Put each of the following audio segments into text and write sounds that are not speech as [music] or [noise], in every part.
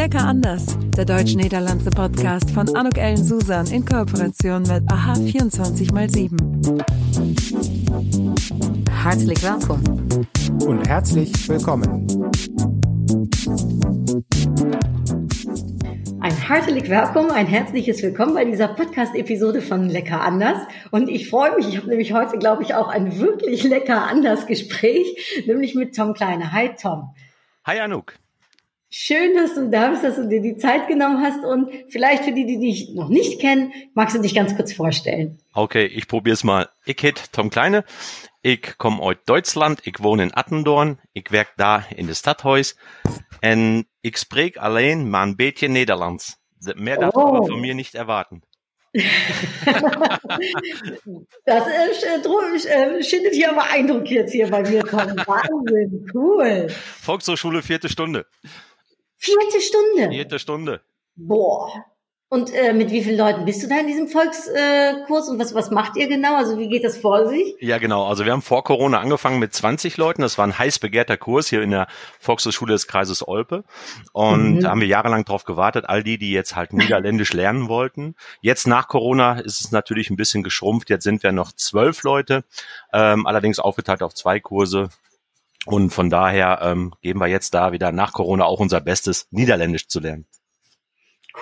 Lecker anders, der deutsch-niederlandse Podcast von Anuk Ellen Susan in Kooperation mit AHA 24x7. Herzlich willkommen. Und herzlich willkommen. Ein herzlich willkommen, ein herzliches Willkommen bei dieser Podcast-Episode von Lecker anders. Und ich freue mich, ich habe nämlich heute, glaube ich, auch ein wirklich lecker anders Gespräch, nämlich mit Tom Kleine. Hi Tom. Hi Anouk. Schön, dass du da bist, dass du dir die Zeit genommen hast und vielleicht für die, die dich noch nicht kennen, magst du dich ganz kurz vorstellen. Okay, ich probiere es mal. Ich heet Tom Kleine. Ich komme aus Deutschland. Ich wohne in Attendorn. Ich werk da in das Stadthaus. Und ich spreek alleen maar ein bisschen Nederlands. Mehr darfst du Oh. aber von mir nicht erwarten. [laughs] Das äh, sch- dro- äh, schindet hier aber Eindruck jetzt hier bei mir, Tom. Wahnsinn, cool. Volkshochschule, vierte Stunde. Vierte Stunde. Vierte Stunde. Boah. Und äh, mit wie vielen Leuten bist du da in diesem Volkskurs äh, und was, was macht ihr genau? Also wie geht das vor sich? Ja, genau. Also wir haben vor Corona angefangen mit 20 Leuten. Das war ein heiß begehrter Kurs hier in der Volkshochschule des Kreises Olpe. Und Mhm. da haben wir jahrelang drauf gewartet, all die, die jetzt halt Niederländisch lernen wollten. Jetzt nach Corona ist es natürlich ein bisschen geschrumpft. Jetzt sind wir noch zwölf Leute, ähm, allerdings aufgeteilt auf zwei Kurse. Und von daher ähm, geben wir jetzt da wieder nach Corona auch unser Bestes, Niederländisch zu lernen.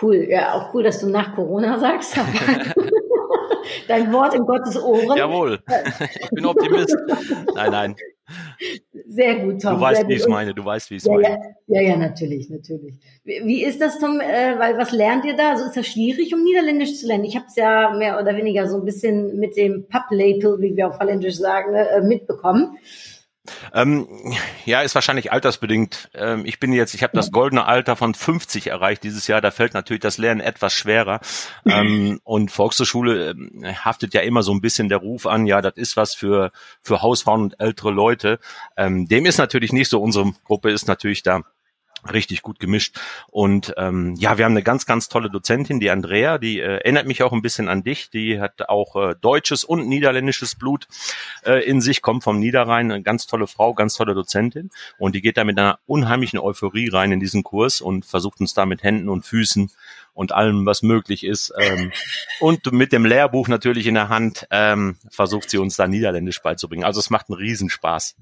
Cool, ja, auch cool, dass du nach Corona sagst. [laughs] Dein Wort in Gottes Ohren. Jawohl, ich bin Optimist. Nein, nein, Sehr gut, Tom. du weißt, wie ich es meine. Du weißt, wie ich es Ja, meine. ja, ja, ja, natürlich, natürlich. Wie, ist das, Tom? Äh, weil was lernt ihr da? Also ist das schwierig, um Niederländisch zu lernen? Ich habe es ja mehr oder weniger so ein bisschen mit dem Pub-Label, wie wir auf Holländisch sagen, äh, mitbekommen. Ähm, ja, ist wahrscheinlich altersbedingt. Ähm, ich bin jetzt, ich habe das goldene Alter von 50 erreicht dieses Jahr. Da fällt natürlich das Lernen etwas schwerer. Ähm, und Volkshochschule ähm, haftet ja immer so ein bisschen der Ruf an, ja, das ist was für für Hausfrauen und ältere Leute. Ähm, dem ist natürlich nicht so. Unsere Gruppe ist natürlich da richtig gut gemischt. Und ähm, ja, wir haben eine ganz, ganz tolle Dozentin, die Andrea, die äh, erinnert mich auch ein bisschen an dich. Die hat auch äh, deutsches und niederländisches Blut äh, in sich, kommt vom Niederrhein, eine ganz tolle Frau, ganz tolle Dozentin. Und die geht da mit einer unheimlichen Euphorie rein in diesen Kurs und versucht uns da mit Händen und Füßen und allem, was möglich ist. Ähm, und mit dem Lehrbuch natürlich in der Hand ähm, versucht sie uns da Niederländisch beizubringen. Also es macht einen Riesenspaß.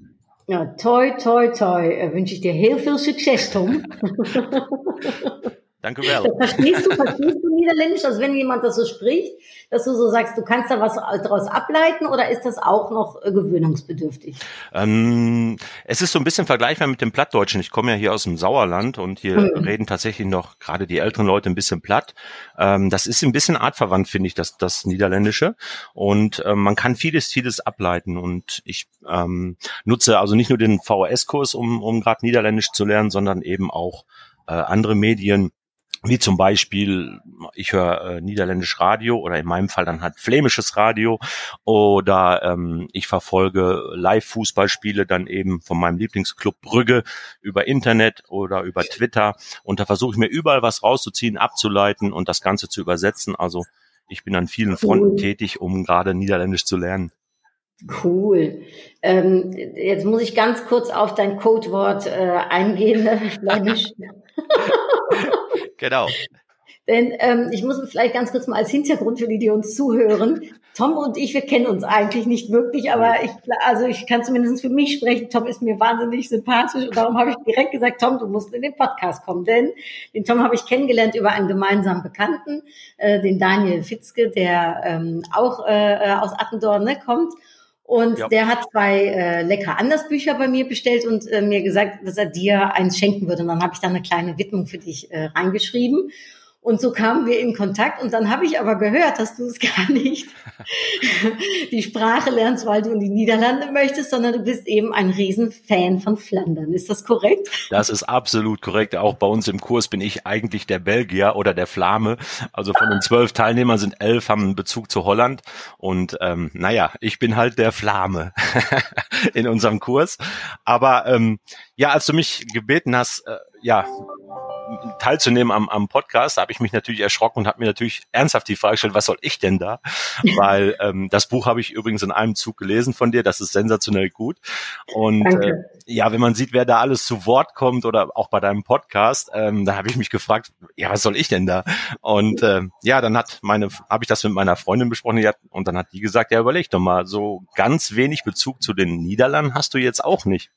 Ja, toi, toi, toi. Äh, wünsche ich dir heel viel Success, Tom. [laughs] Danke, well. [laughs] Verstehst du, verstehst du Niederländisch? Also wenn jemand das so spricht, dass du so sagst, du kannst da was daraus ableiten oder ist das auch noch äh, gewöhnungsbedürftig? Ähm, es ist so ein bisschen vergleichbar mit dem Plattdeutschen. Ich komme ja hier aus dem Sauerland und hier Mhm. reden tatsächlich noch gerade die älteren Leute ein bisschen platt. Ähm, das ist ein bisschen artverwandt, finde ich, das, das Niederländische. Und ähm, man kann vieles, vieles ableiten. Und ich ähm, nutze also nicht nur den VHS-Kurs, um, um gerade Niederländisch zu lernen, sondern eben auch äh, andere Medien. Wie zum Beispiel, ich höre äh, niederländisch Radio oder in meinem Fall dann halt flämisches Radio oder ähm, ich verfolge Live-Fußballspiele dann eben von meinem Lieblingsclub Brügge über Internet oder über Twitter und da versuche ich mir überall was rauszuziehen, abzuleiten und das Ganze zu übersetzen. Also ich bin an vielen Fronten Cool. tätig, um gerade Niederländisch zu lernen. Cool. Ähm, jetzt muss ich ganz kurz auf dein Codewort äh, eingehen, ne? [laughs] Flämisch. [laughs] Genau. Denn ähm, ich muss vielleicht ganz kurz mal als Hintergrund für die, die uns zuhören. Tom und ich, wir kennen uns eigentlich nicht wirklich, aber ich, also ich kann zumindest für mich sprechen. Tom ist mir wahnsinnig sympathisch und darum habe ich direkt gesagt, Tom, du musst in den Podcast kommen, denn den Tom habe ich kennengelernt über einen gemeinsamen Bekannten, äh, den Daniel Fitzke, der ähm, auch äh, aus Attendorn ne, kommt. Und Ja. der hat zwei äh, lecker anders Bücher bei mir bestellt und äh, mir gesagt, dass er dir eins schenken würde. Und dann habe ich da eine kleine Widmung für dich äh, reingeschrieben. Und so kamen wir in Kontakt und dann habe ich aber gehört, dass du es [laughs] gar nicht [laughs] die Sprache lernst, weil du in die Niederlande möchtest, sondern du bist eben ein Riesenfan von Flandern. Ist das korrekt? Das ist absolut korrekt. Auch bei uns im Kurs bin ich eigentlich der Belgier oder der Flame. Also von den zwölf Teilnehmern sind elf haben einen Bezug zu Holland. Und ähm, naja, ich bin halt der Flame [laughs] in unserem Kurs. Aber ähm, ja, als du mich gebeten hast, äh, ja, teilzunehmen am, am Podcast. Da habe ich mich natürlich erschrocken und habe mir natürlich ernsthaft die Frage gestellt, was soll ich denn da? [laughs] Weil ähm, das Buch habe ich übrigens in einem Zug gelesen von dir. Das ist sensationell gut. Und äh, ja, wenn man sieht, wer da alles zu Wort kommt oder auch bei deinem Podcast, ähm, da habe ich mich gefragt, ja, was soll ich denn da? Und äh, ja, dann hat meine, habe ich das mit meiner Freundin besprochen hat, und dann hat die gesagt, ja, überleg doch mal, so ganz wenig Bezug zu den Niederlanden hast du jetzt auch nicht.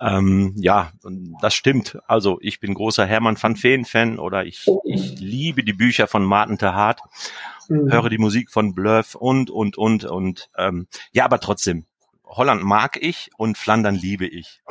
Ähm, ja, das stimmt. Also ich bin großer Hermann van Veen Fan oder ich, ich liebe die Bücher von Martin Terhardt, mhm. höre die Musik von Bluff und und und und ähm, ja, aber trotzdem Holland mag ich und Flandern liebe ich.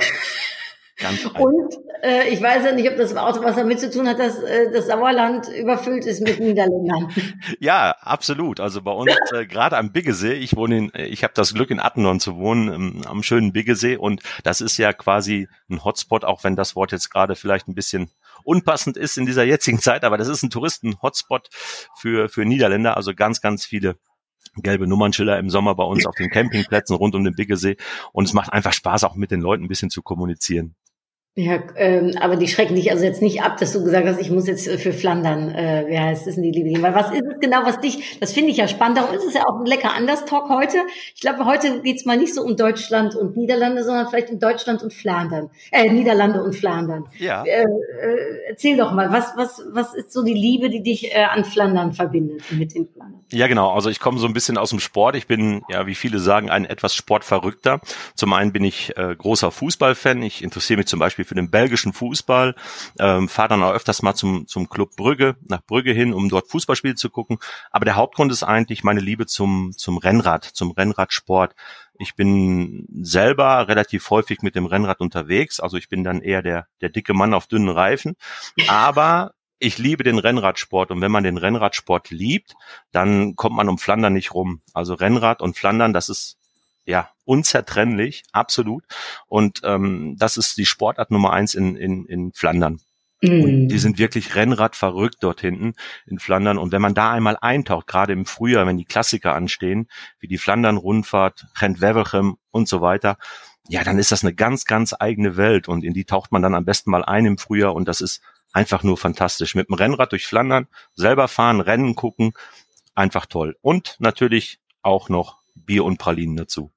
Ganz und äh, ich weiß ja nicht, ob das auch was damit zu tun hat, dass äh, das Sauerland überfüllt ist mit Niederländern. [laughs] Ja, absolut. Also bei uns äh, gerade am Biggesee, ich wohne in, ich habe das Glück in Attendorn zu wohnen, ähm, am schönen Biggesee und das ist ja quasi ein Hotspot, auch wenn das Wort jetzt gerade vielleicht ein bisschen unpassend ist in dieser jetzigen Zeit, aber das ist ein Touristen-Hotspot für, für Niederländer, also ganz, ganz viele gelbe Nummernschilder im Sommer bei uns auf den Campingplätzen rund um den Biggesee und es macht einfach Spaß, auch mit den Leuten ein bisschen zu kommunizieren. Ja, ähm, aber die schrecken dich also jetzt nicht ab, dass du gesagt hast, ich muss jetzt für Flandern, äh, wie heißt es denn die Liebe Weil was ist es genau, was dich, das finde ich ja spannend, darum ist es ja auch ein lecker Anders-Talk heute. Ich glaube, heute geht's mal nicht so um Deutschland und Niederlande, sondern vielleicht um Deutschland und Flandern. Äh, Niederlande und Flandern. Ja. Äh, äh, erzähl doch mal, was, was, was ist so die Liebe, die dich äh, an Flandern verbindet, mit den Flandern? Ja, genau. Also ich komme so ein bisschen aus dem Sport. Ich bin, ja, wie viele sagen, ein etwas Sportverrückter. Zum einen bin ich äh, großer Fußballfan. Ich interessiere mich zum Beispiel für den belgischen Fußball, ähm, fahre dann auch öfters mal zum, zum Club Brügge, nach Brügge hin, um dort Fußballspiele zu gucken. Aber der Hauptgrund ist eigentlich meine Liebe zum, zum Rennrad, zum Rennradsport. Ich bin selber relativ häufig mit dem Rennrad unterwegs, also ich bin dann eher der, der dicke Mann auf dünnen Reifen. Aber ich liebe den Rennradsport und wenn man den Rennradsport liebt, dann kommt man um Flandern nicht rum. Also Rennrad und Flandern, das ist ja unzertrennlich, absolut. Und ähm, das ist die Sportart Nummer eins in, in, in Flandern. Und die sind wirklich Rennrad verrückt dort hinten in Flandern. Und wenn man da einmal eintaucht, gerade im Frühjahr, wenn die Klassiker anstehen, wie die Flandern-Rundfahrt, Gent-Wevelgem und so weiter, ja, dann ist das eine ganz, ganz eigene Welt. Und in die taucht man dann am besten mal ein im Frühjahr. Und das ist einfach nur fantastisch. Mit dem Rennrad durch Flandern, selber fahren, Rennen gucken, einfach toll. Und natürlich auch noch Bier und Pralinen dazu.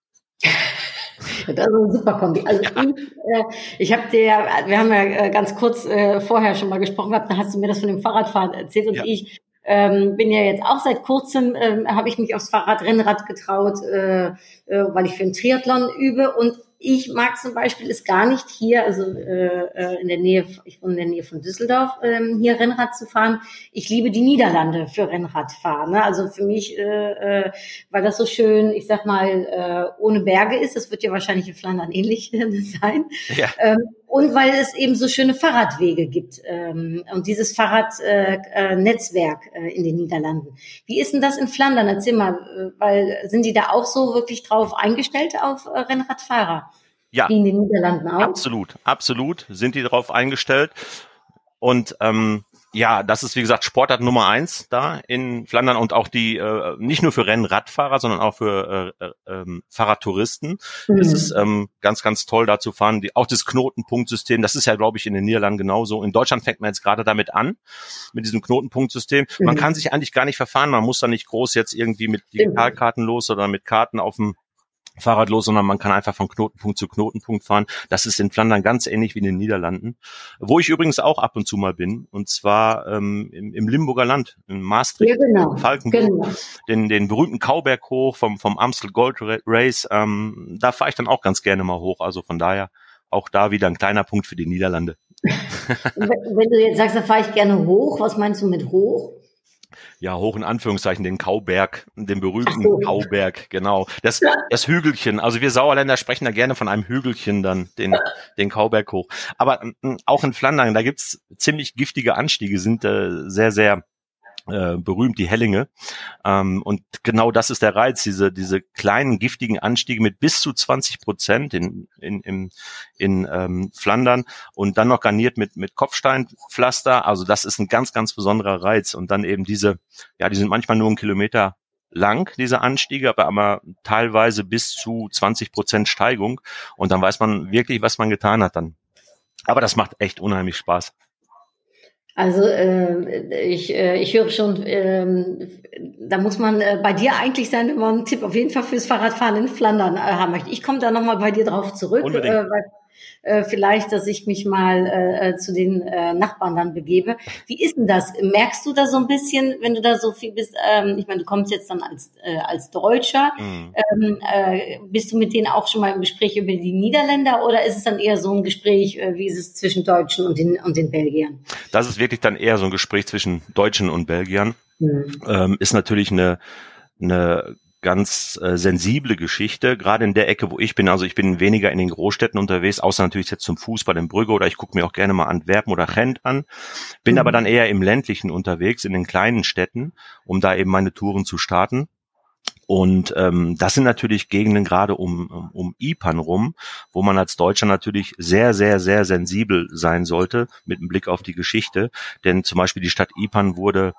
Das ist ein super Kombi. Also ich, äh, ich habe dir, wir haben ja äh, ganz kurz äh, vorher schon mal gesprochen gehabt, da hast du mir das von dem Fahrradfahren erzählt und ja. ich ähm, bin ja jetzt auch seit kurzem, ähm, habe ich mich aufs Fahrradrennrad getraut, äh, äh, weil ich für einen Triathlon übe und ich mag zum Beispiel es gar nicht hier, also äh, äh, in der Nähe, ich wohne in der Nähe von Düsseldorf, ähm, hier Rennrad zu fahren. Ich liebe die Niederlande für Rennradfahren. Ne? Also für mich, äh, äh, weil das so schön, ich sag mal, äh, ohne Berge ist. Das wird ja wahrscheinlich in Flandern ähnlich [laughs] sein. Ja. Ähm, und weil es eben so schöne Fahrradwege gibt ähm, und dieses Fahrradnetzwerk äh, äh, in den Niederlanden. Wie ist denn das in Flandern? Erzähl mal, äh, weil sind die da auch so wirklich drauf eingestellt auf äh, Rennradfahrer? Ja, Wie in den Niederlanden auch? absolut, absolut sind die darauf eingestellt. Und ähm, ja, das ist wie gesagt Sportart Nummer eins da in Flandern und auch die äh, nicht nur für Rennradfahrer, sondern auch für äh, äh, ähm, Fahrradtouristen. Mhm. Es ist ähm, ganz, ganz toll da zu fahren. Die, auch das Knotenpunktsystem, das ist ja, glaube ich, in den Niederlanden genauso. In Deutschland fängt man jetzt gerade damit an, mit diesem Knotenpunktsystem. Mhm. Man kann sich eigentlich gar nicht verfahren. Man muss da nicht groß jetzt irgendwie mit Digitalkarten los oder mit Karten auf dem Fahrrad los, sondern man kann einfach von Knotenpunkt zu Knotenpunkt fahren. Das ist in Flandern ganz ähnlich wie in den Niederlanden, wo ich übrigens auch ab und zu mal bin, und zwar ähm, im, im Limburger Land, in Maastricht, ja, genau. Falkenburg, genau. Den, den berühmten Kauberg hoch vom, vom Amstel Gold Race. Ähm, da fahre ich dann auch ganz gerne mal hoch. Also von daher auch da wieder ein kleiner Punkt für die Niederlande. [laughs] Wenn du jetzt sagst, da fahre ich gerne hoch, was meinst du mit hoch? Ja, hoch in Anführungszeichen, den Kauberg, den berühmten so. Kauberg, genau. Das, das Hügelchen. Also wir Sauerländer sprechen da gerne von einem Hügelchen dann, den, den Kauberg hoch. Aber äh, auch in Flandern, da gibt's ziemlich giftige Anstiege, sind äh, sehr, sehr äh, berühmt, die Hellinge. Ähm, und genau das ist der Reiz, diese, diese kleinen giftigen Anstiege mit bis zu 20 Prozent in, in, in, in ähm, Flandern und dann noch garniert mit, mit Kopfsteinpflaster. Also das ist ein ganz, ganz besonderer Reiz. Und dann eben diese, ja, die sind manchmal nur einen Kilometer lang, diese Anstiege, aber, aber teilweise bis zu 20 Prozent Steigung. Und dann weiß man wirklich, was man getan hat dann. Aber das macht echt unheimlich Spaß. Also äh, ich, äh, ich höre schon, äh, da muss man äh, bei dir eigentlich sein, wenn man einen Tipp auf jeden Fall fürs Fahrradfahren in Flandern äh, haben möchte. Ich komme da nochmal bei dir drauf zurück. Unbedingt. Äh, weil äh, vielleicht, dass ich mich mal äh, äh, zu den äh, Nachbarn dann begebe. Wie ist denn das? Merkst du da so ein bisschen, wenn du da so viel bist? Ähm, ich meine, du kommst jetzt dann als äh, als Deutscher. Mhm. Ähm, äh, bist du mit denen auch schon mal im Gespräch über die Niederländer oder ist es dann eher so ein Gespräch, äh, wie ist es zwischen Deutschen und den und den Belgiern? Das ist wirklich dann eher so ein Gespräch zwischen Deutschen und Belgiern. Mhm. Ähm, ist natürlich eine eine ganz äh, sensible Geschichte, gerade in der Ecke, wo ich bin. Also ich bin weniger in den Großstädten unterwegs, außer natürlich jetzt zum Fußball in Brügge oder ich gucke mir auch gerne mal Antwerpen oder Gent an. Bin mhm. aber dann eher im ländlichen unterwegs, in den kleinen Städten, um da eben meine Touren zu starten. Und ähm, das sind natürlich Gegenden gerade um, um, um Ipan rum, wo man als Deutscher natürlich sehr, sehr, sehr sensibel sein sollte mit einem Blick auf die Geschichte. Denn zum Beispiel die Stadt Ipan wurde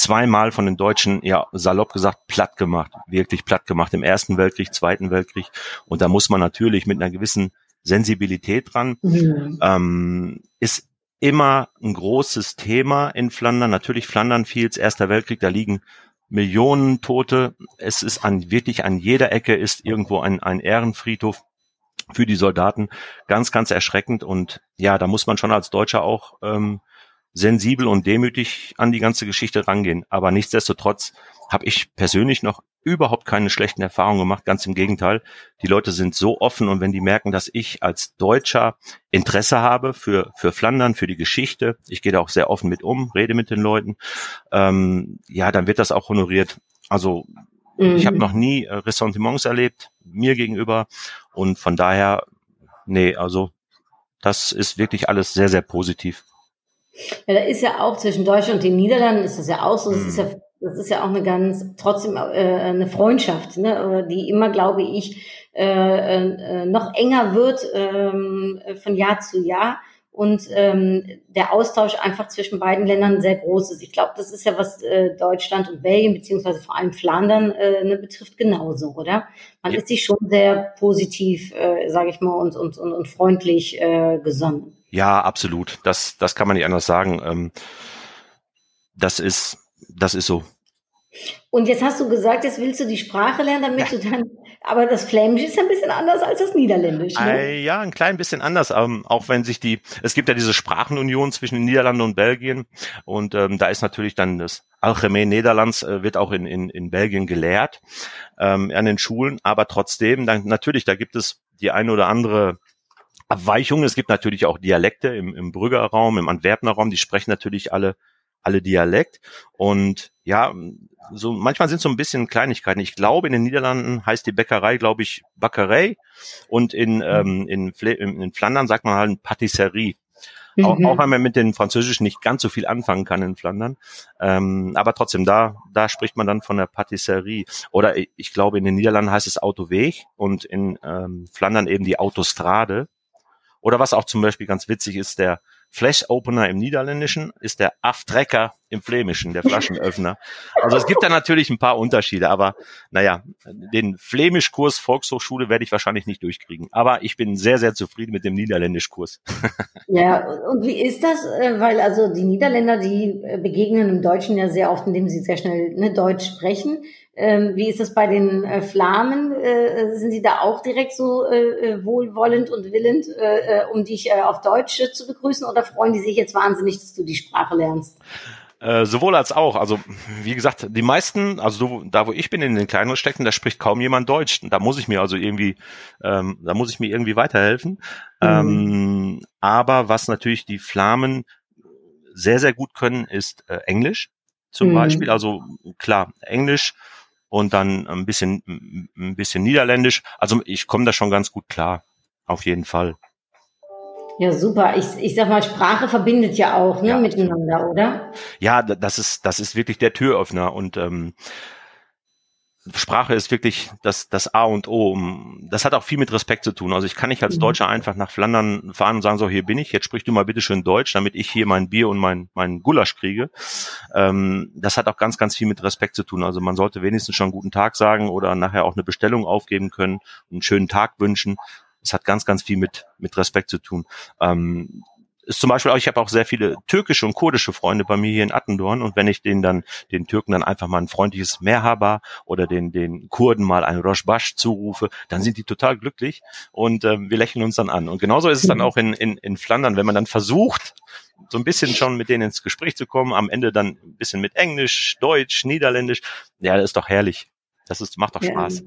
zweimal von den Deutschen, ja, salopp gesagt, platt gemacht, wirklich platt gemacht, im Ersten Weltkrieg, Zweiten Weltkrieg. Und da muss man natürlich mit einer gewissen Sensibilität dran. Mhm. Ähm, ist immer ein großes Thema in Flandern. Natürlich Flandern fiels, Erster Weltkrieg, da liegen Millionen Tote. Es ist an, wirklich an jeder Ecke ist irgendwo ein, ein Ehrenfriedhof für die Soldaten. Ganz, ganz erschreckend. Und ja, da muss man schon als Deutscher auch ähm, sensibel und demütig an die ganze Geschichte rangehen. Aber nichtsdestotrotz habe ich persönlich noch überhaupt keine schlechten Erfahrungen gemacht. Ganz im Gegenteil. Die Leute sind so offen und wenn die merken, dass ich als Deutscher Interesse habe für, für Flandern, für die Geschichte, ich gehe da auch sehr offen mit um, rede mit den Leuten, ähm, ja, dann wird das auch honoriert. Also mhm. ich habe noch nie äh, Ressentiments erlebt, mir gegenüber. Und von daher, nee, also das ist wirklich alles sehr, sehr positiv. Ja, da ist ja auch zwischen Deutschland und den Niederlanden ist das ja auch so. Das ist ja, mhm. das ist ja auch eine ganz, trotzdem äh, eine Freundschaft, ne, die immer, glaube ich, äh, äh, noch enger wird ähm, von Jahr zu Jahr und ähm, der Austausch einfach zwischen beiden Ländern sehr groß ist. Ich glaube, das ist ja was äh, Deutschland und Belgien beziehungsweise vor allem Flandern äh, ne, betrifft genauso, oder? Man ja. ist sich schon sehr positiv, äh, sage ich mal, und, und, und, und freundlich äh, gesonnen. Ja, absolut. Das, das kann man nicht anders sagen. Ähm, das ist, das ist so. Und jetzt hast du gesagt, jetzt willst du die Sprache lernen, damit ja. du dann, aber das Flämisch ist ein bisschen anders als das Niederländisch. Ne? Äh, ja, ein klein bisschen anders, ähm, auch wenn sich die, es gibt ja diese Sprachenunion zwischen den Niederlanden und Belgien und ähm, da ist natürlich dann das Alchemie Niederlands äh, wird auch in, in, in Belgien gelehrt ähm, an den Schulen, aber trotzdem, dann natürlich, da gibt es die eine oder andere Abweichungen. Es gibt natürlich auch Dialekte im, im Brügger Raum, im Antwerpener Raum, die sprechen natürlich alle alle Dialekt. Und ja, so manchmal sind so ein bisschen Kleinigkeiten. Ich glaube, in den Niederlanden heißt die Bäckerei, glaube ich, Bäckerei. Und in, mhm. ähm, in, in Flandern sagt man halt Patisserie. Mhm. Auch, auch wenn man mit den Französischen nicht ganz so viel anfangen kann in Flandern. Ähm, aber trotzdem, da, da spricht man dann von der Patisserie. Oder ich, ich glaube, in den Niederlanden heißt es Autoweg und in ähm, Flandern eben die Autostrade. Oder was auch zum Beispiel ganz witzig ist, der Flash Opener im Niederländischen ist der Aftrecker im Flämischen, der Flaschenöffner. [laughs] Also es gibt da natürlich ein paar Unterschiede, aber naja, den Flämischkurs Volkshochschule werde ich wahrscheinlich nicht durchkriegen. Aber ich bin sehr, sehr zufrieden mit dem Niederländischkurs. [laughs] Ja, und wie ist das? Äh, weil also die Niederländer, die äh, begegnen im Deutschen ja sehr oft, indem sie sehr schnell ne, Deutsch sprechen. Ähm, wie ist das bei den äh, Flamen? Äh, sind sie da auch direkt so äh, äh wohlwollend und willend, äh, äh, um dich äh, auf Deutsch zu begrüßen oder freuen die sich jetzt wahnsinnig, dass du die Sprache lernst? Äh, sowohl als auch. Also wie gesagt, die meisten, also da wo ich bin in den kleineren Städten, da spricht kaum jemand Deutsch. Da muss ich mir also irgendwie, ähm, da muss ich mir irgendwie weiterhelfen. Mhm. Ähm, aber was natürlich die Flamen sehr sehr gut können, ist äh, Englisch zum mhm. Beispiel. Also klar Englisch und dann ein bisschen, ein bisschen Niederländisch. Also ich komme da schon ganz gut klar, auf jeden Fall. Ja, super. Ich, ich sag mal, Sprache verbindet ja auch ne, ja. miteinander, oder? Ja, das ist, das ist wirklich der Türöffner und ähm, Sprache ist wirklich das, das A und O. Das hat auch viel mit Respekt zu tun. Also ich kann nicht als mhm. Deutscher einfach nach Flandern fahren und sagen, so hier bin ich, jetzt sprich du mal bitte schön Deutsch, damit ich hier mein Bier und mein, mein Gulasch kriege. Ähm, das hat auch ganz, ganz viel mit Respekt zu tun. Also man sollte wenigstens schon guten Tag sagen oder nachher auch eine Bestellung aufgeben können, einen schönen Tag wünschen. Das hat ganz, ganz viel mit, mit Respekt zu tun. Ähm, ist zum Beispiel auch, ich habe auch sehr viele türkische und kurdische Freunde bei mir hier in Attendorn und wenn ich denen dann, den Türken dann einfach mal ein freundliches Merhaba oder den, den Kurden mal ein Roshbash zurufe, dann sind die total glücklich und ähm, wir lächeln uns dann an. Und genauso ist es dann auch in, in, in Flandern, wenn man dann versucht, so ein bisschen schon mit denen ins Gespräch zu kommen, am Ende dann ein bisschen mit Englisch, Deutsch, Niederländisch, ja, das ist doch herrlich. Das ist, macht doch Spaß.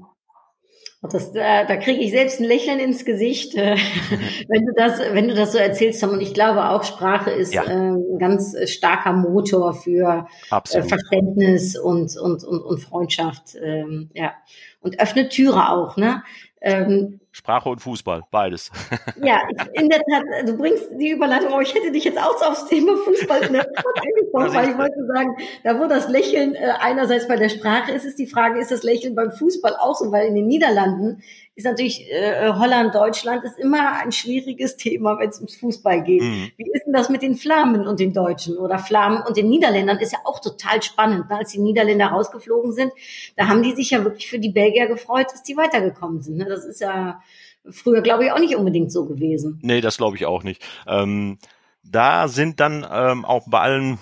Das, da, da kriege ich selbst ein Lächeln ins Gesicht, äh, [laughs] wenn du das, wenn du das so erzählst, Tom. Und ich glaube auch, Sprache ist ja. äh, ein ganz starker Motor für äh, Verständnis und, und, und, und Freundschaft. Ähm, ja. Und öffnet Türe auch, ne? Sprache und Fußball, beides. [laughs] Ja, in der Tat, du bringst die Überleitung, aber ich hätte dich jetzt auch aufs Thema Fußball [laughs] in der angesprochen, weil ich wollte sagen, da wo das Lächeln äh, einerseits bei der Sprache ist, ist die Frage, ist das Lächeln beim Fußball auch so, weil in den Niederlanden ist natürlich äh, Holland, Deutschland ist immer ein schwieriges Thema, wenn es ums Fußball geht. Mhm. Wie ist denn das mit den Flamen und den Deutschen oder Flamen und den Niederländern? Ist ja auch total spannend. Ne? Als die Niederländer rausgeflogen sind, da haben die sich ja wirklich für die Belgier gefreut, dass die weitergekommen sind. Ne? Das ist ja früher, glaube ich, auch nicht unbedingt so gewesen. Nee, das glaube ich auch nicht. Ähm da sind dann ähm, auch bei allen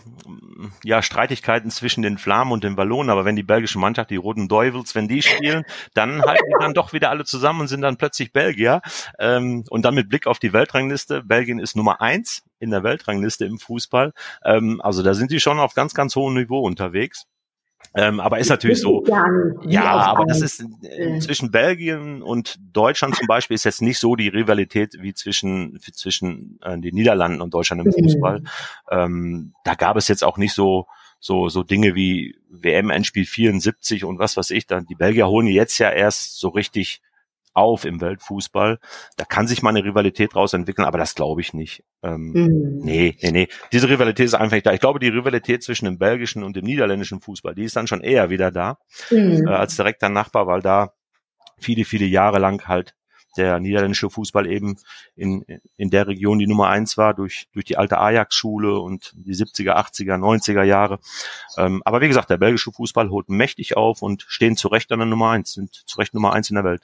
ja, Streitigkeiten zwischen den Flamen und den Wallonen, aber wenn die belgische Mannschaft, die Roten Teufels, wenn die spielen, dann halten die dann doch wieder alle zusammen und sind dann plötzlich Belgier. Ähm, und dann mit Blick auf die Weltrangliste, Belgien ist Nummer eins in der Weltrangliste im Fußball. Ähm, also da sind die schon auf ganz, ganz hohem Niveau unterwegs. Ähm, aber ist natürlich so. Ja, aber das ist äh, zwischen Belgien und Deutschland zum Beispiel ist jetzt nicht so die Rivalität wie zwischen zwischen äh, den Niederlanden und Deutschland im mhm. Fußball. Ähm, da gab es jetzt auch nicht so so so Dinge wie WM Endspiel 74 und was weiß ich. Dann die Belgier holen jetzt ja erst so richtig auf im Weltfußball. Da kann sich mal eine Rivalität draus entwickeln, aber das glaube ich nicht. Ähm, mhm. Nee, nee, nee. Diese Rivalität ist einfach nicht da. Ich glaube, die Rivalität zwischen dem belgischen und dem niederländischen Fußball, die ist dann schon eher wieder da mhm. äh, als direkter Nachbar, weil da viele, viele Jahre lang halt der niederländische Fußball eben in, in der Region die Nummer eins war, durch, durch die alte Ajax-Schule und die 70er, 80er, 90er Jahre. Ähm, aber wie gesagt, der belgische Fußball holt mächtig auf und stehen zu Recht an der Nummer eins, sind zu Recht Nummer eins in der Welt.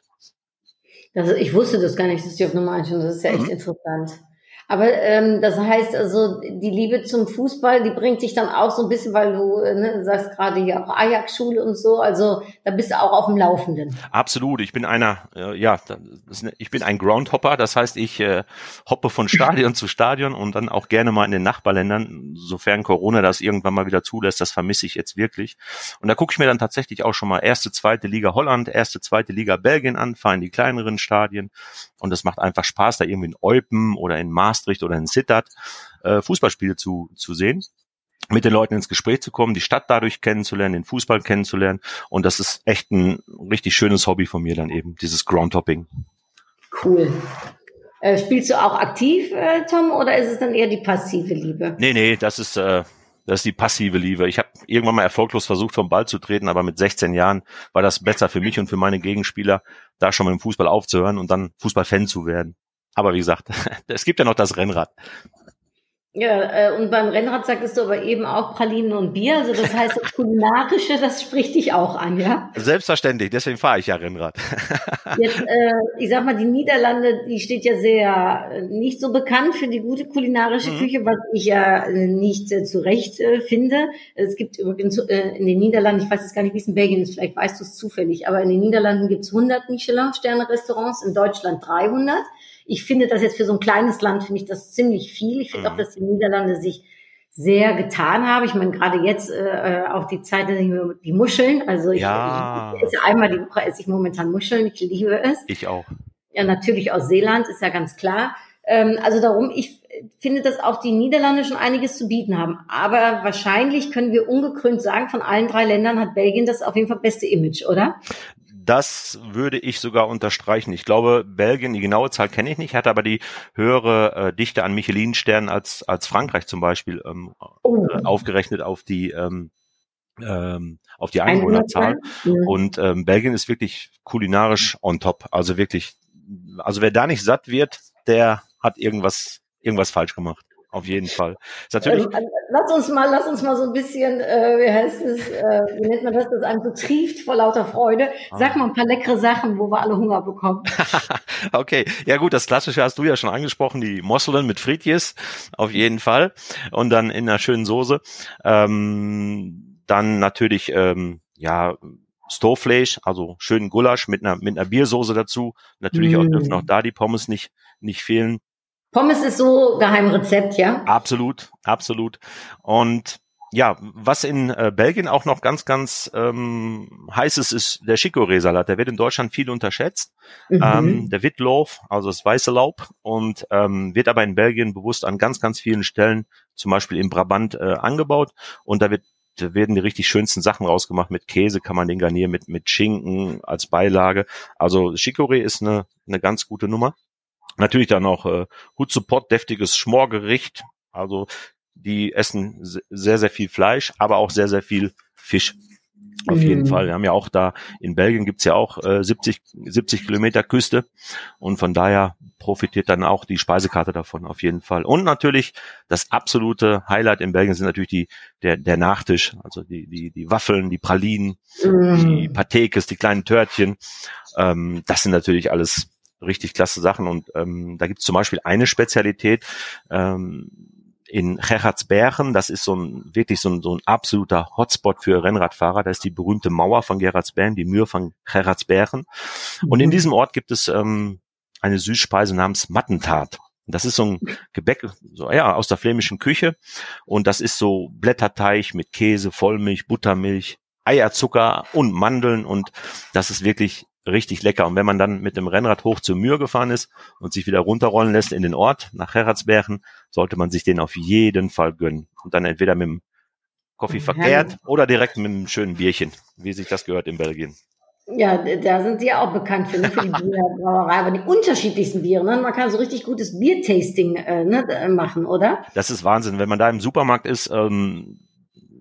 Also ich wusste das gar nicht, dass die auf Nummer 1 sind. Das ist ja echt mhm. interessant. Aber ähm, das heißt also, die Liebe zum Fußball, die bringt sich dann auch so ein bisschen, weil du äh, ne, sagst gerade hier auch Ajax-Schule und so, also da bist du auch auf dem Laufenden. Absolut, ich bin einer, äh, ja, eine, ich bin ein Groundhopper, das heißt, ich äh, hoppe von Stadion [laughs] zu Stadion und dann auch gerne mal in den Nachbarländern, sofern Corona das irgendwann mal wieder zulässt, das vermisse ich jetzt wirklich. Und da gucke ich mir dann tatsächlich auch schon mal erste, zweite Liga Holland, erste, zweite Liga Belgien an, fahre in die kleineren Stadien und es macht einfach Spaß, da irgendwie in Eupen oder in Maastricht oder in Sittard äh, Fußballspiele zu, zu sehen mit den Leuten ins Gespräch zu kommen, die Stadt dadurch kennenzulernen, den Fußball kennenzulernen. Und das ist echt ein richtig schönes Hobby von mir dann eben, dieses Groundtopping. Cool. Äh, spielst du auch aktiv, äh, Tom, oder ist es dann eher die passive Liebe? Nee, nee, das ist, äh, das ist die passive Liebe. Ich habe irgendwann mal erfolglos versucht, vom Ball zu treten, aber mit 16 Jahren war das besser für mich und für meine Gegenspieler, da schon mal im Fußball aufzuhören und dann Fußballfan zu werden. Aber wie gesagt, [laughs] es gibt ja noch das Rennrad. Ja, äh, und beim Rennrad sagtest du aber eben auch Pralinen und Bier. Also das heißt, das Kulinarische, das spricht dich auch an, ja? Selbstverständlich, deswegen fahre ich ja Rennrad. [laughs] Jetzt, äh, ich sag mal, die Niederlande, die steht ja sehr äh, nicht so bekannt für die gute kulinarische mhm. Küche, was ich ja äh, nicht äh, zu Recht äh, finde. Es gibt übrigens äh, in den Niederlanden, ich weiß jetzt gar nicht, wie es in Belgien ist, vielleicht weißt du es zufällig, aber in den Niederlanden gibt es 100 Michelin-Sterne-Restaurants, in Deutschland 300. Ich finde das jetzt für so ein kleines Land, finde ich das ziemlich viel. Ich finde mhm. auch, dass die Niederlande sich sehr getan haben. Ich meine, gerade jetzt äh, auch die Zeit, dass ich mir die Muscheln, also ich, ja. ich esse einmal die Woche esse ich momentan Muscheln, ich liebe es. Ich auch. Ja, natürlich aus Seeland, ist ja ganz klar. Ähm, also darum, ich finde, dass auch die Niederlande schon einiges zu bieten haben. Aber wahrscheinlich können wir ungekrönt sagen, von allen drei Ländern hat Belgien das auf jeden Fall beste Image, oder? Das würde ich sogar unterstreichen. Ich glaube, Belgien, die genaue Zahl kenne ich nicht, hat aber die höhere äh, Dichte an Michelin-Sternen als, als Frankreich zum Beispiel ähm, oh. äh, aufgerechnet auf die ähm, ähm, auf die Einwohnerzahl. Ja. Und ähm, Belgien ist wirklich kulinarisch on top. Also wirklich, also wer da nicht satt wird, der hat irgendwas, irgendwas falsch gemacht. Auf jeden Fall. Ist natürlich lass uns mal, lass uns mal so ein bisschen, äh, wie heißt es, äh, wie nennt man das, das einem so trieft vor lauter Freude. Sag ah. mal ein paar leckere Sachen, wo wir alle Hunger bekommen. [laughs] okay, ja gut, das Klassische hast du ja schon angesprochen, die Mosseln mit Fritjes, auf jeden Fall. Und dann in einer schönen Soße. Ähm, dann natürlich, ähm, ja, Stowfleisch, also schönen Gulasch mit einer, mit einer Biersoße dazu. Natürlich mm. auch dürfen auch da die Pommes nicht, nicht fehlen. Pommes ist so Geheimrezept, ja? Absolut, absolut. Und ja, was in äh, Belgien auch noch ganz, ganz ähm, heiß ist, ist der Chicorée-Salat. Der wird in Deutschland viel unterschätzt. Mhm. Ähm, der Witlof, also das weiße Laub, und ähm, wird aber in Belgien bewusst an ganz, ganz vielen Stellen, zum Beispiel im Brabant, äh, angebaut. Und da wird da werden die richtig schönsten Sachen rausgemacht. Mit Käse kann man den garnieren, mit, mit Schinken als Beilage. Also Chicorée ist eine, eine ganz gute Nummer. Natürlich dann auch äh, Hut Support, deftiges Schmorgericht. Also die essen sehr, sehr viel Fleisch, aber auch sehr, sehr viel Fisch. Auf jeden mhm. Fall. Wir haben ja auch da, in Belgien gibt's ja auch äh, 70, 70 Kilometer Küste und von daher profitiert dann auch die Speisekarte davon, auf jeden Fall. Und natürlich das absolute Highlight in Belgien sind natürlich die, der, der Nachtisch, also die, die, die Waffeln, die Pralinen, mhm. die Patekes, die kleinen Törtchen. Ähm, das sind natürlich alles richtig klasse Sachen. Und ähm, da gibt es zum Beispiel eine Spezialität ähm, in Gerardsbergen. Das ist so ein wirklich so ein, so ein absoluter Hotspot für Rennradfahrer. Da ist die berühmte Mauer von Gerardsbergen, die Mühe von Gerardsbergen. Und in mhm. diesem Ort gibt es ähm, eine Süßspeise namens Mattentat. Das ist so ein Gebäck, so, ja, aus der flämischen Küche. Und das ist so Blätterteig mit Käse, Vollmilch, Buttermilch, Eierzucker und Mandeln. Und das ist wirklich richtig lecker. Und wenn man dann mit dem Rennrad hoch zur Mühr gefahren ist und sich wieder runterrollen lässt in den Ort nach Herratsbergen, sollte man sich den auf jeden Fall gönnen. Und dann entweder mit dem Coffee verkehrt oder direkt mit einem schönen Bierchen, wie sich das gehört in Belgien. Ja, da sind sie ja auch bekannt für, ne, für die [laughs] Bierbrauerei, aber die unterschiedlichsten Biere. Ne? Man kann so richtig gutes Biertasting äh, ne, machen, oder? Das ist Wahnsinn. Wenn man da im Supermarkt ist, ähm,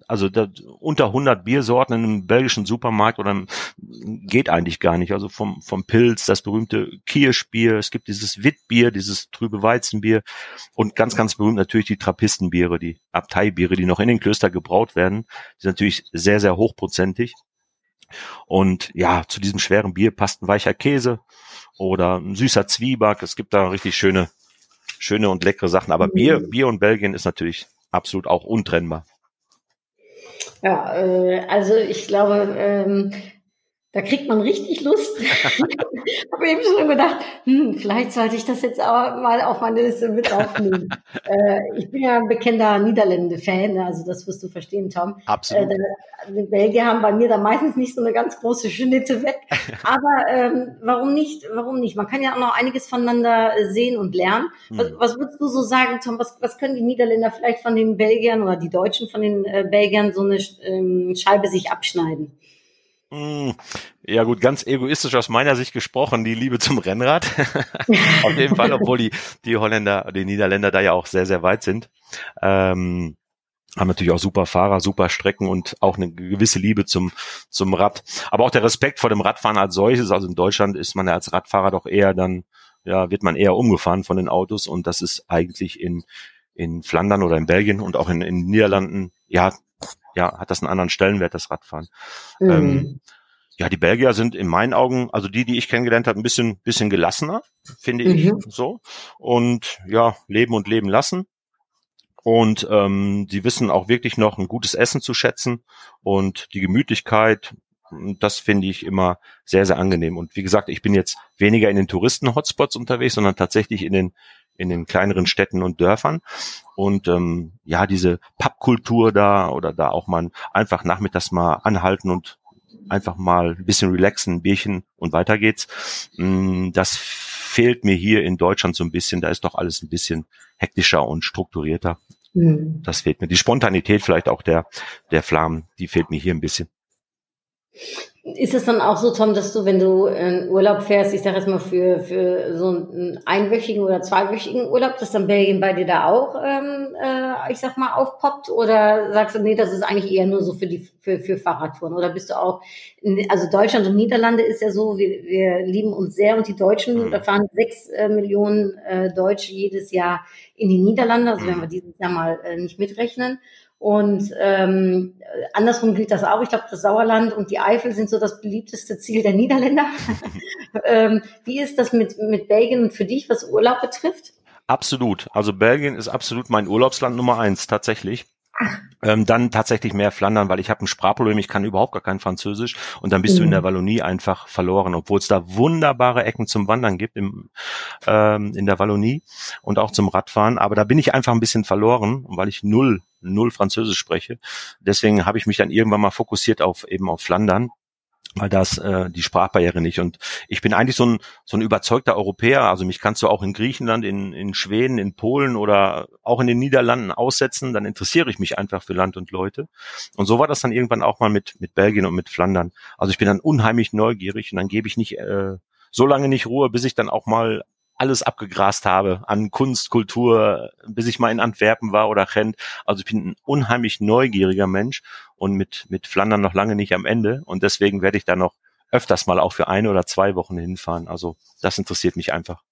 also da, unter 100 Biersorten in einem belgischen Supermarkt oder geht eigentlich gar nicht. Also vom, vom Pilz, das berühmte Kirschbier, es gibt dieses Witbier, dieses trübe Weizenbier und ganz, ganz berühmt natürlich die Trappistenbiere, die Abteibiere, die noch in den Klöster gebraut werden. Die sind natürlich sehr, sehr hochprozentig. Und ja, zu diesem schweren Bier passt ein weicher Käse oder ein süßer Zwieback. Es gibt da richtig schöne, schöne und leckere Sachen. Aber Bier, mhm. Bier und Belgien ist natürlich absolut auch untrennbar. Ja, äh, also ich glaube, ähm, da kriegt man richtig Lust. [laughs] ich habe eben schon gedacht, hm, vielleicht sollte ich das jetzt auch mal auf meine Liste mit aufnehmen. [laughs] äh, ich bin ja ein bekennender Niederlande-Fan, ne? also das wirst du verstehen, Tom. Absolut. Äh, die Belgier haben bei mir da meistens nicht so eine ganz große Schnitte weg. [laughs] Aber ähm, warum nicht? Warum nicht? Man kann ja auch noch einiges voneinander sehen und lernen. Hm. Was, was würdest du so sagen, Tom? Was, was können die Niederländer vielleicht von den Belgiern oder die Deutschen von den äh, Belgiern so eine ähm, Scheibe sich abschneiden? Hm. Ja gut, ganz egoistisch aus meiner Sicht gesprochen, die Liebe zum Rennrad. [laughs] Auf jeden Fall, obwohl die, die Holländer, die Niederländer da ja auch sehr, sehr weit sind. Ähm, haben natürlich auch super Fahrer, super Strecken und auch eine gewisse Liebe zum, zum Rad. Aber auch der Respekt vor dem Radfahren als solches. Also in Deutschland ist man ja als Radfahrer doch eher dann, ja, wird man eher umgefahren von den Autos und das ist eigentlich in, in Flandern oder in Belgien und auch in, in Niederlanden, ja, ja, hat das einen anderen Stellenwert, das Radfahren. Mhm. Ähm, ja, die Belgier sind in meinen Augen, also die, die ich kennengelernt habe, ein bisschen, bisschen gelassener, finde mhm. ich so. Und ja, leben und leben lassen. Und ähm, sie wissen auch wirklich noch ein gutes Essen zu schätzen und die Gemütlichkeit, das finde ich immer sehr, sehr angenehm. Und wie gesagt, ich bin jetzt weniger in den Touristen-Hotspots unterwegs, sondern tatsächlich in den in den kleineren Städten und Dörfern. Und ähm, ja, diese Pappkultur da oder da auch mal einfach nachmittags mal anhalten und einfach mal ein bisschen relaxen, ein Bierchen und weiter geht's. Mm, das fehlt mir hier in Deutschland so ein bisschen. Da ist doch alles ein bisschen hektischer und strukturierter. Mhm. Das fehlt mir. Die Spontanität vielleicht auch der, der Flammen, die fehlt mir hier ein bisschen. Ist es dann auch so, Tom, dass du, wenn du in Urlaub fährst, ich sage jetzt mal für, für so einen einwöchigen oder zweiwöchigen Urlaub, dass dann Belgien bei dir da auch, ähm, äh, ich sag mal, aufpoppt? Oder sagst du, nee, das ist eigentlich eher nur so für die für, für Fahrradtouren? Oder bist du auch, in, also Deutschland und Niederlande ist ja so, wir, wir lieben uns sehr und die Deutschen, mhm. da fahren sechs äh, Millionen äh, Deutsche jedes Jahr in die Niederlande, also wenn mhm. wir dieses Jahr mal äh, nicht mitrechnen. Und ähm, andersrum gilt das auch. Ich glaube, das Sauerland und die Eifel sind so das beliebteste Ziel der Niederländer. [laughs] ähm, wie ist das mit, mit Belgien für dich, was Urlaub betrifft? Absolut. Also Belgien ist absolut mein Urlaubsland Nummer eins, tatsächlich. Ähm, dann tatsächlich mehr Flandern, weil ich habe ein Sprachproblem, ich kann überhaupt gar kein Französisch und dann bist mhm. du in der mhm. Wallonie einfach verloren, obwohl es da wunderbare Ecken zum Wandern gibt im, ähm, in der Wallonie und auch zum Radfahren, aber da bin ich einfach ein bisschen verloren, weil ich null null Französisch spreche. Deswegen habe ich mich dann irgendwann mal fokussiert auf eben auf Flandern weil das äh, die Sprachbarriere nicht. Und ich bin eigentlich so ein, so ein überzeugter Europäer. Also mich kannst du auch in Griechenland, in, in Schweden, in Polen oder auch in den Niederlanden aussetzen. Dann interessiere ich mich einfach für Land und Leute. Und so war das dann irgendwann auch mal mit, mit Belgien und mit Flandern. Also ich bin dann unheimlich neugierig und dann gebe ich nicht äh, so lange nicht Ruhe, bis ich dann auch mal alles abgegrast habe an Kunst, Kultur, bis ich mal in Antwerpen war oder Gent. Also ich bin ein unheimlich neugieriger Mensch und mit, mit Flandern noch lange nicht am Ende. Und deswegen werde ich da noch öfters mal auch für eine oder zwei Wochen hinfahren. Also das interessiert mich einfach.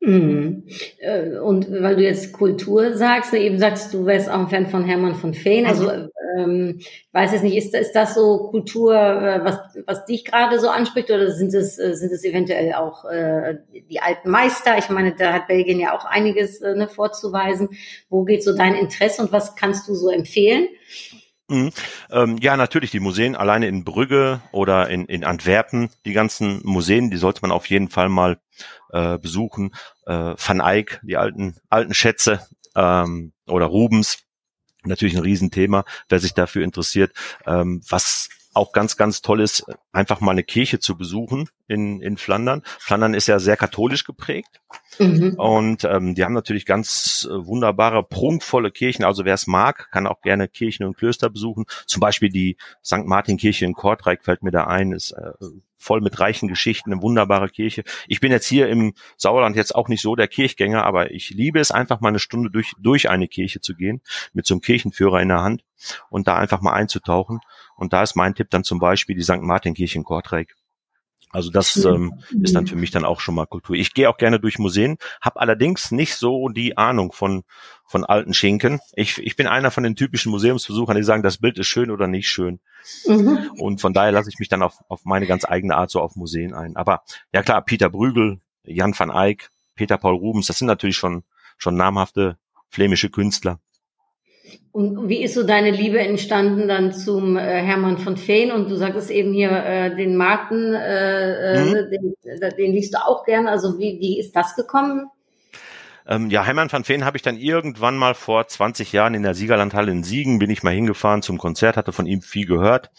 Mhm. Äh, und weil du jetzt Kultur sagst, ne, eben sagst du, wärst auch ein Fan von Hermann von Feen. Also mhm. Ähm, weiß jetzt nicht, ist, ist das so Kultur, äh, was, was dich gerade so anspricht, oder sind es, äh, sind es eventuell auch äh, die alten Meister? Ich meine, da hat Belgien ja auch einiges äh, ne, vorzuweisen. Wo geht so dein Interesse und was kannst du so empfehlen? Mhm. Ähm, ja, natürlich die Museen, alleine in Brügge oder in, in Antwerpen, die ganzen Museen, die sollte man auf jeden Fall mal äh, besuchen. Äh, Van Eyck, die alten, alten Schätze ähm, oder Rubens, natürlich ein Riesenthema, wer sich dafür interessiert. Ähm, was auch ganz, ganz toll ist, einfach mal eine Kirche zu besuchen in, in Flandern. Flandern ist ja sehr katholisch geprägt. Mhm. Und ähm, die haben natürlich ganz äh, wunderbare, prunkvolle Kirchen. Also wer es mag, kann auch gerne Kirchen und Klöster besuchen. Zum Beispiel die St. Martin-Kirche in Kortrijk fällt mir da ein, ist äh, voll mit reichen Geschichten, eine wunderbare Kirche. Ich bin jetzt hier im Sauerland jetzt auch nicht so der Kirchgänger, aber ich liebe es einfach mal eine Stunde durch, durch eine Kirche zu gehen, mit so einem Kirchenführer in der Hand und da einfach mal einzutauchen. Und da ist mein Tipp dann zum Beispiel die St. Martin-Kirche in Kortrijk. Also das ähm, ist dann für mich dann auch schon mal Kultur. Ich gehe auch gerne durch Museen, habe allerdings nicht so die Ahnung von von alten Schinken. Ich, ich bin einer von den typischen Museumsbesuchern, die sagen, das Bild ist schön oder nicht schön. Mhm. Und von daher lasse ich mich dann auf, auf meine ganz eigene Art so auf Museen ein. Aber ja klar, Peter Brügel, Jan van Eyck, Peter Paul Rubens, das sind natürlich schon schon namhafte flämische Künstler. Und wie ist so deine Liebe entstanden dann zum äh, Hermann von Feen? Und du sagtest eben hier äh, den Martin, äh, äh mhm. den, den liest du auch gern. Also wie, wie ist das gekommen? Ähm, ja, Hermann van Feen habe ich dann irgendwann mal vor 20 Jahren in der Siegerlandhalle in Siegen bin ich mal hingefahren zum Konzert, hatte von ihm viel gehört.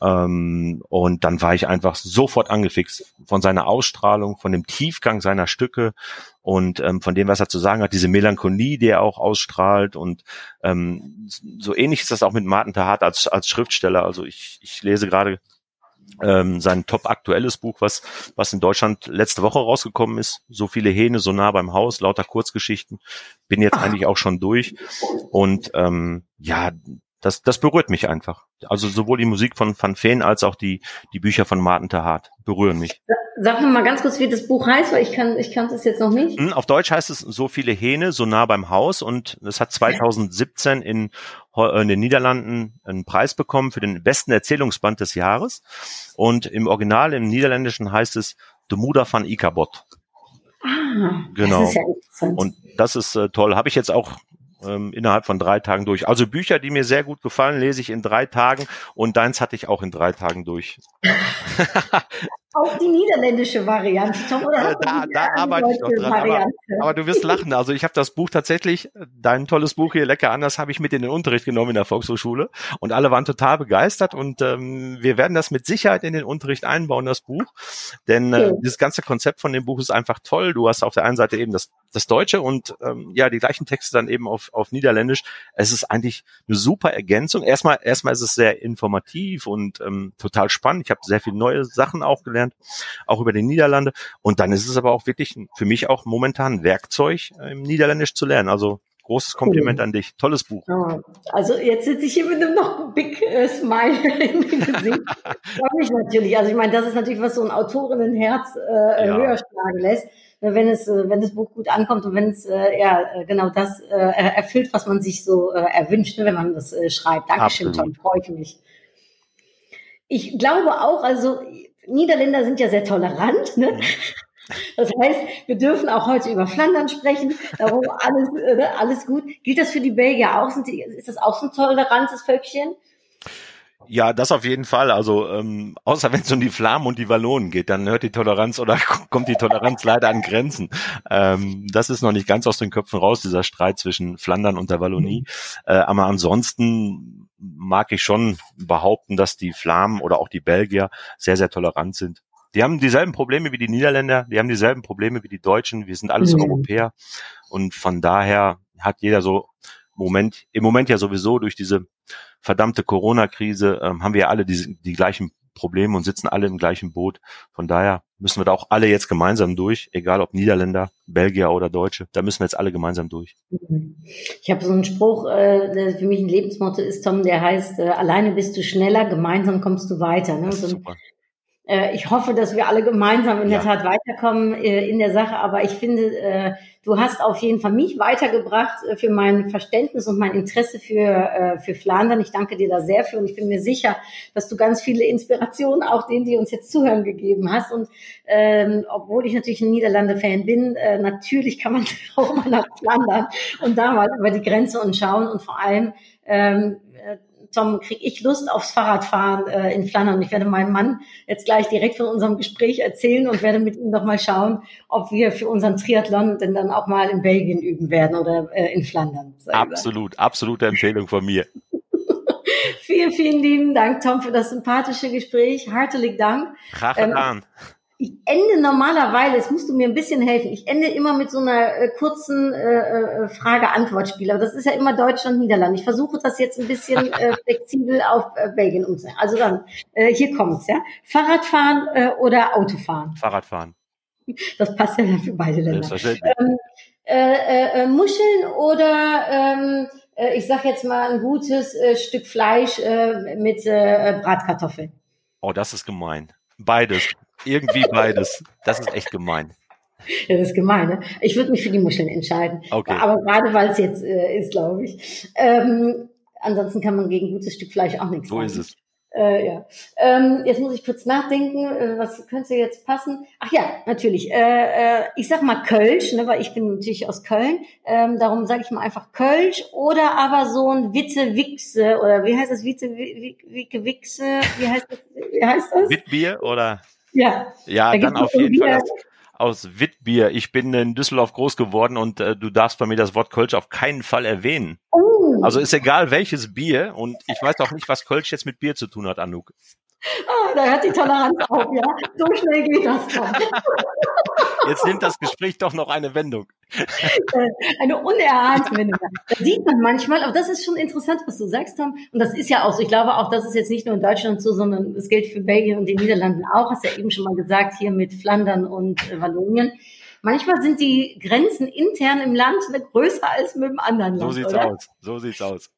Ähm, und dann war ich einfach sofort angefixt von seiner Ausstrahlung, von dem Tiefgang seiner Stücke und ähm, von dem, was er zu sagen hat, diese Melancholie, die er auch ausstrahlt. Und ähm, so ähnlich ist das auch mit Martin Tahat als, als Schriftsteller. Also ich, ich lese gerade ähm, sein top aktuelles Buch, was, was in Deutschland letzte Woche rausgekommen ist. So viele Hähne, so nah beim Haus, lauter Kurzgeschichten. Bin jetzt eigentlich auch schon durch. Und ähm, ja, das, das berührt mich einfach. Also sowohl die Musik von Van Feen als auch die, die Bücher von Martin Tahat berühren mich. Sag mir mal ganz kurz, wie das Buch heißt, weil ich kann, ich kann es jetzt noch nicht. Hm, auf Deutsch heißt es so viele Hähne, so nah beim Haus und es hat 2017 in, in den Niederlanden einen Preis bekommen für den besten Erzählungsband des Jahres und im Original im Niederländischen heißt es De Moeder van Ikabot. Ah, genau. Das ist ja. Und das ist äh, toll. Habe ich jetzt auch ähm, innerhalb von drei Tagen durch. Also Bücher, die mir sehr gut gefallen, lese ich in drei Tagen und deins hatte ich auch in drei Tagen durch. [laughs] auch die niederländische Variante, Tom, oder Äh, da, da arbeite ich noch deutsche dran. Aber, aber du wirst lachen. Also ich habe das Buch tatsächlich, dein tolles Buch hier, lecker anders, habe ich mit in den Unterricht genommen in der Volkshochschule und alle waren total begeistert und ähm, wir werden das mit Sicherheit in den Unterricht einbauen, das Buch. Denn äh, Cool. dieses ganze Konzept von dem Buch ist einfach toll. Du hast auf der einen Seite eben das, das Deutsche und ähm, ja, die gleichen Texte dann eben auf, auf Niederländisch. Es ist eigentlich eine super Ergänzung. Erstmal, erstmal ist es sehr informativ und ähm, total spannend. Ich habe sehr viele neue Sachen auch gelernt, auch über die Niederlande. Und dann ist es aber auch wirklich für mich auch momentan ein Werkzeug, äh, im Niederländisch zu lernen. Also großes Kompliment an dich. Tolles Buch. Also jetzt sitze ich hier mit einem noch Big äh, Smile [laughs] im Gesicht. Freue mich natürlich. Also ich meine, das ist natürlich, was so ein Autorinnenherz äh, Ja. höher schlagen lässt, äh, wenn es, äh, wenn das Buch gut ankommt und wenn es äh, ja genau das äh, erfüllt, was man sich so äh, erwünscht, ne, wenn man das schreibt. Dankeschön, Tom, Absolut. freue ich mich. Ich glaube auch, also Niederländer sind ja sehr tolerant, ne? Mhm. Das heißt, wir dürfen auch heute über Flandern sprechen. Darum [laughs] alles, äh, alles gut. Gilt das für die Belgier auch? Die, ist das auch so ein tolerantes Völkchen? Ja, das auf jeden Fall. Also ähm, außer wenn es um die Flamen und die Wallonen geht, dann hört die Toleranz oder [laughs] kommt die Toleranz leider an Grenzen. Ähm, das ist noch nicht ganz aus den Köpfen raus, dieser Streit zwischen Flandern und der Wallonie. Äh, aber ansonsten mag ich schon behaupten, dass die Flamen oder auch die Belgier sehr, sehr tolerant sind. Die haben dieselben Probleme wie die Niederländer, die haben dieselben Probleme wie die Deutschen. Wir sind alles Mhm. Europäer und von daher hat jeder so Moment, im Moment ja sowieso durch diese verdammte Corona-Krise ähm, haben wir ja alle die, die gleichen Probleme und sitzen alle im gleichen Boot. Von daher müssen wir da auch alle jetzt gemeinsam durch, egal ob Niederländer, Belgier oder Deutsche. Da müssen wir jetzt alle gemeinsam durch. Ich habe so einen Spruch, äh, der für mich ein Lebensmotto ist, Tom, der heißt, äh, alleine bist du schneller, gemeinsam kommst du weiter. Ne? So ein ich hoffe, dass wir alle gemeinsam in Ja. der Tat weiterkommen äh, in der Sache. Aber ich finde, äh, du hast auf jeden Fall mich weitergebracht äh, für mein Verständnis und mein Interesse für, äh, für Flandern. Ich danke dir da sehr für und ich bin mir sicher, dass du ganz viele Inspirationen auch denen, die uns jetzt zuhören, gegeben hast. Und ähm, obwohl ich natürlich ein Niederlande-Fan bin, äh, natürlich kann man [laughs] auch mal nach Flandern und da mal über die Grenze und schauen und vor allem ähm, äh, Tom, kriege ich Lust aufs Fahrradfahren äh, in Flandern. Ich werde meinem Mann jetzt gleich direkt von unserem Gespräch erzählen und werde mit ihm noch mal schauen, ob wir für unseren Triathlon denn dann auch mal in Belgien üben werden oder äh, in Flandern. Absolut, absolute Empfehlung von mir. [laughs] Vielen, vielen lieben Dank, Tom, für das sympathische Gespräch. Hartelijk Dank. Graag Ähm, gedaan. Ich ende normalerweise, jetzt musst du mir ein bisschen helfen, ich ende immer mit so einer äh, kurzen äh, äh, Frage-Antwort-Spiel. Aber das ist ja immer Deutschland, Niederland. Ich versuche das jetzt ein bisschen [laughs] äh, flexibel auf äh, Belgien umzusetzen. Also dann, äh, hier kommt's, ja. Fahrradfahren äh, oder Autofahren? Fahrradfahren. Das passt ja dann für beide Länder. Selbstverständlich. Äh, äh, äh, Muscheln oder ähm, äh, ich sag jetzt mal ein gutes äh, Stück Fleisch äh, mit äh, Bratkartoffeln. Oh, das ist gemein. Beides. Irgendwie beides. Das ist echt gemein. Das ist gemein. Ne? Ich würde mich für die Muscheln entscheiden. Okay. Aber gerade weil es jetzt äh, ist, glaube ich. Ähm, ansonsten kann man gegen gutes Stück Fleisch auch nichts So sagen. ist es. Äh, ja. Ähm, jetzt muss ich kurz nachdenken, äh, was könnte jetzt passen? Ach ja, natürlich. Äh, äh, ich sag mal Kölsch, ne, weil ich bin natürlich aus Köln. Ähm, darum sage ich mal einfach Kölsch oder aber so ein Witte Wichse oder wie heißt das Witte Wicke Wichse? Wie heißt das? Wie heißt das? Witbier oder? Ja. Ja, Da dann auf jeden Fall Bier. das, aus Witbier. Ich bin in Düsseldorf groß geworden und äh, du darfst bei mir das Wort Kölsch auf keinen Fall erwähnen. Oh, Also ist egal welches Bier und ich weiß auch nicht, was Kölsch jetzt mit Bier zu tun hat, Anouk. ah, da hört die Toleranz auf, ja. So schnell geht das dann. Jetzt nimmt das Gespräch doch noch eine Wendung. Äh, eine unerhahnte Wendung. Da sieht man manchmal, aber das ist schon interessant, was du sagst, Tom. Und das ist ja auch so. Ich glaube auch, das ist jetzt nicht nur in Deutschland so, sondern es gilt für Belgien und die Niederlanden auch. Hast ja eben schon mal gesagt, hier mit Flandern und äh, Wallonien. Manchmal sind die Grenzen intern im Land ne, größer als mit dem anderen So Land. sieht's oder? aus. So sieht's aus.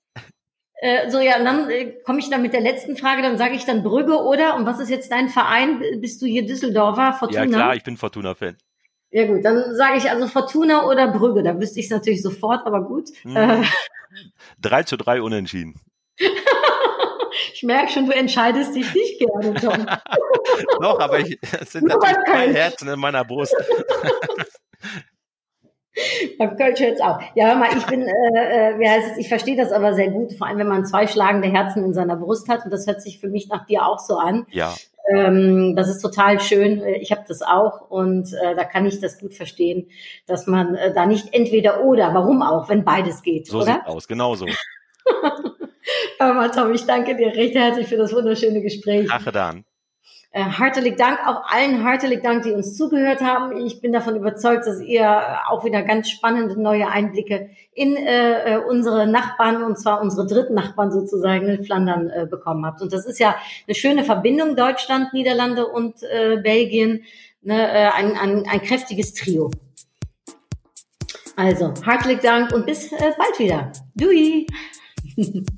Äh, so, ja, und dann äh, komme ich dann mit der letzten Frage, dann sage ich dann Brügge, oder? Und was ist jetzt dein Verein? Bist du hier Düsseldorfer, Fortuna? Ja klar, ich bin Fortuna-Fan. Ja gut, dann sage ich also Fortuna oder Brügge. Da wüsste ich es natürlich sofort, aber gut. Hm. Äh, [laughs] 3 zu 3 unentschieden. [laughs] ich merke schon, du entscheidest dich nicht gerne, Tom. [laughs] Doch, aber ich, es sind Nur natürlich zwei. Herzen in meiner Brust. [laughs] Beim Kölsch jetzt auch. Ja, hör mal, ich bin, äh, äh, wie heißt es, ich verstehe das aber sehr gut, vor allem wenn man zwei schlagende Herzen in seiner Brust hat und das hört sich für mich nach dir auch so an. Ja, ähm, das ist total schön. Ich habe das auch und äh, da kann ich das gut verstehen, dass man äh, da nicht entweder oder, warum auch, wenn beides geht, So oder? sieht aus, genau so. [laughs] Mal, Tom, ich danke dir recht herzlich für das wunderschöne Gespräch. Ach, dann. Äh, hartelig Dank, auch allen hartelig Dank, die uns zugehört haben. Ich bin davon überzeugt, dass ihr auch wieder ganz spannende neue Einblicke in äh, äh, unsere Nachbarn, und zwar unsere dritten Nachbarn sozusagen in Flandern äh, bekommen habt. Und das ist ja eine schöne Verbindung, Deutschland, Niederlande und äh, Belgien, ne, äh, ein, ein, ein kräftiges Trio. Also, hartelig Dank und bis äh, bald wieder. Dui! [laughs]